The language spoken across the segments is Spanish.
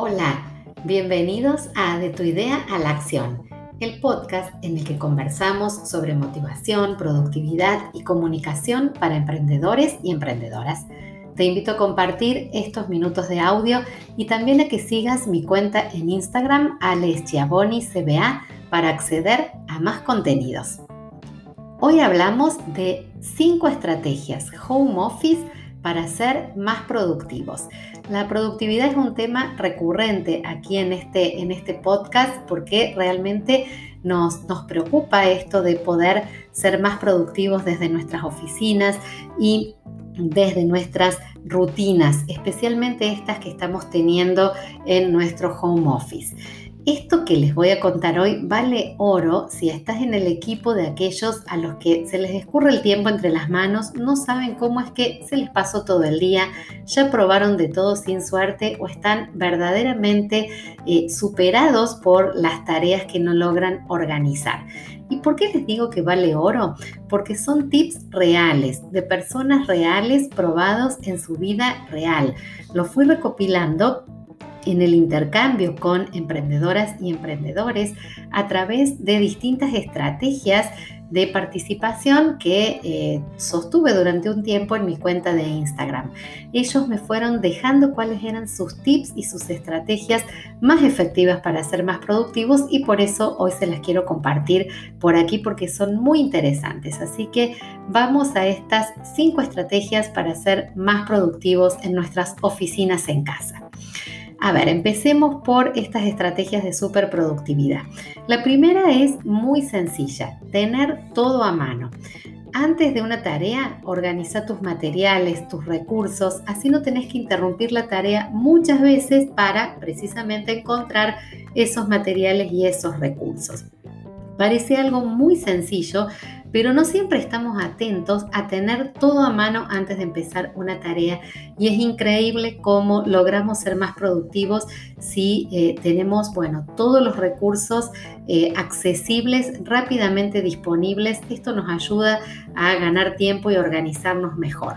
Hola, bienvenidos a De tu idea a la acción, el podcast en el que conversamos sobre motivación, productividad y comunicación para emprendedores y emprendedoras. Te invito a compartir estos minutos de audio y también a que sigas mi cuenta en Instagram, CBA, para acceder a más contenidos. Hoy hablamos de 5 estrategias home office para ser más productivos. La productividad es un tema recurrente aquí en este, en este podcast porque realmente nos, nos preocupa esto de poder ser más productivos desde nuestras oficinas y desde nuestras rutinas, especialmente estas que estamos teniendo en nuestro home office. Esto que les voy a contar hoy vale oro si estás en el equipo de aquellos a los que se les escurre el tiempo entre las manos, no saben cómo es que se les pasó todo el día, ya probaron de todo sin suerte o están verdaderamente eh, superados por las tareas que no logran organizar. ¿Y por qué les digo que vale oro? Porque son tips reales, de personas reales probados en su vida real. Lo fui recopilando en el intercambio con emprendedoras y emprendedores a través de distintas estrategias de participación que eh, sostuve durante un tiempo en mi cuenta de Instagram. Ellos me fueron dejando cuáles eran sus tips y sus estrategias más efectivas para ser más productivos y por eso hoy se las quiero compartir por aquí porque son muy interesantes. Así que vamos a estas cinco estrategias para ser más productivos en nuestras oficinas en casa. A ver, empecemos por estas estrategias de superproductividad. La primera es muy sencilla, tener todo a mano. Antes de una tarea, organiza tus materiales, tus recursos, así no tenés que interrumpir la tarea muchas veces para precisamente encontrar esos materiales y esos recursos. Parece algo muy sencillo, pero no siempre estamos atentos a tener todo a mano antes de empezar una tarea y es increíble cómo logramos ser más productivos si eh, tenemos, bueno, todos los recursos eh, accesibles, rápidamente disponibles. Esto nos ayuda a ganar tiempo y organizarnos mejor.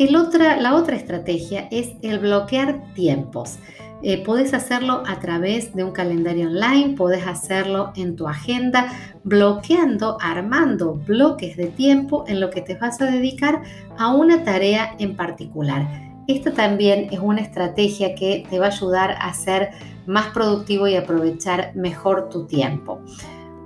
la otra estrategia es el bloquear tiempos. Eh, podés hacerlo a través de un calendario online, podés hacerlo en tu agenda, bloqueando, armando bloques de tiempo en lo que te vas a dedicar a una tarea en particular. Esto también es una estrategia que te va a ayudar a ser más productivo y aprovechar mejor tu tiempo.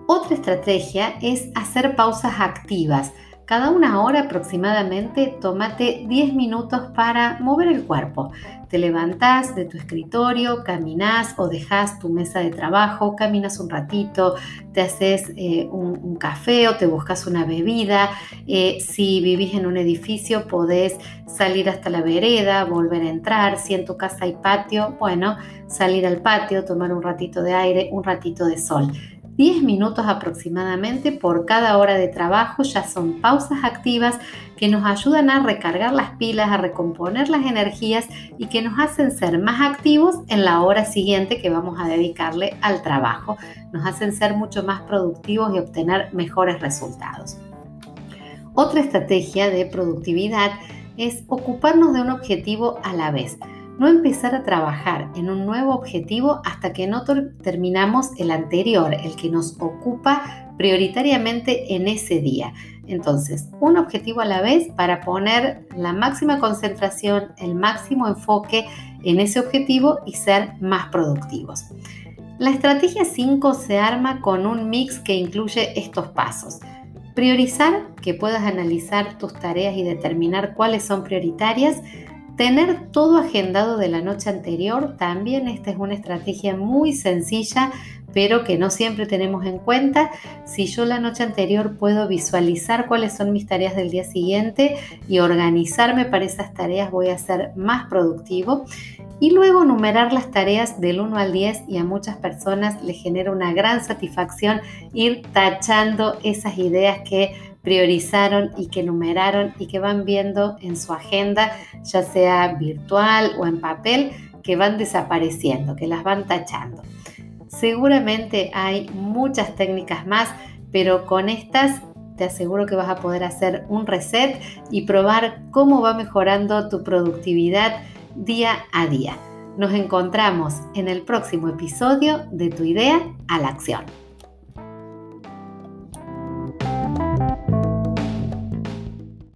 Otra estrategia es hacer pausas activas. Cada una hora aproximadamente tómate 10 minutos para mover el cuerpo. Te levantás de tu escritorio, caminas o dejas tu mesa de trabajo, caminas un ratito, te haces eh, un, café o te buscas una bebida. Eh, si vivís en un edificio, podés salir hasta la vereda, volver a entrar. Si en tu casa hay patio, bueno, salir al patio, tomar un ratito de aire, un ratito de sol. 10 minutos aproximadamente por cada hora de trabajo ya son pausas activas que nos ayudan a recargar las pilas, a recomponer las energías y que nos hacen ser más activos en la hora siguiente que vamos a dedicarle al trabajo. Nos hacen ser mucho más productivos y obtener mejores resultados. Otra estrategia de productividad es ocuparnos de un objetivo a la vez no empezar a trabajar en un nuevo objetivo hasta que no terminamos el anterior, el que nos ocupa prioritariamente en ese día. Entonces, un objetivo a la vez para poner la máxima concentración, el máximo enfoque en ese objetivo y ser más productivos. La estrategia 5 se arma con un mix que incluye estos pasos. Priorizar, que puedas analizar tus tareas y determinar cuáles son prioritarias Tener todo agendado de la noche anterior, también esta es una estrategia muy sencilla, pero que no siempre tenemos en cuenta. Si yo la noche anterior puedo visualizar cuáles son mis tareas del día siguiente y organizarme para esas tareas, voy a ser más productivo. Y luego numerar las tareas del 1 al 10 y a muchas personas les genera una gran satisfacción ir tachando esas ideas que priorizaron y que numeraron y que van viendo en su agenda, ya sea virtual o en papel, que van desapareciendo, que las van tachando. Seguramente hay muchas técnicas más, pero con estas te aseguro que vas a poder hacer un reset y probar cómo va mejorando tu productividad día a día. Nos encontramos en el próximo episodio de Tu idea a la acción.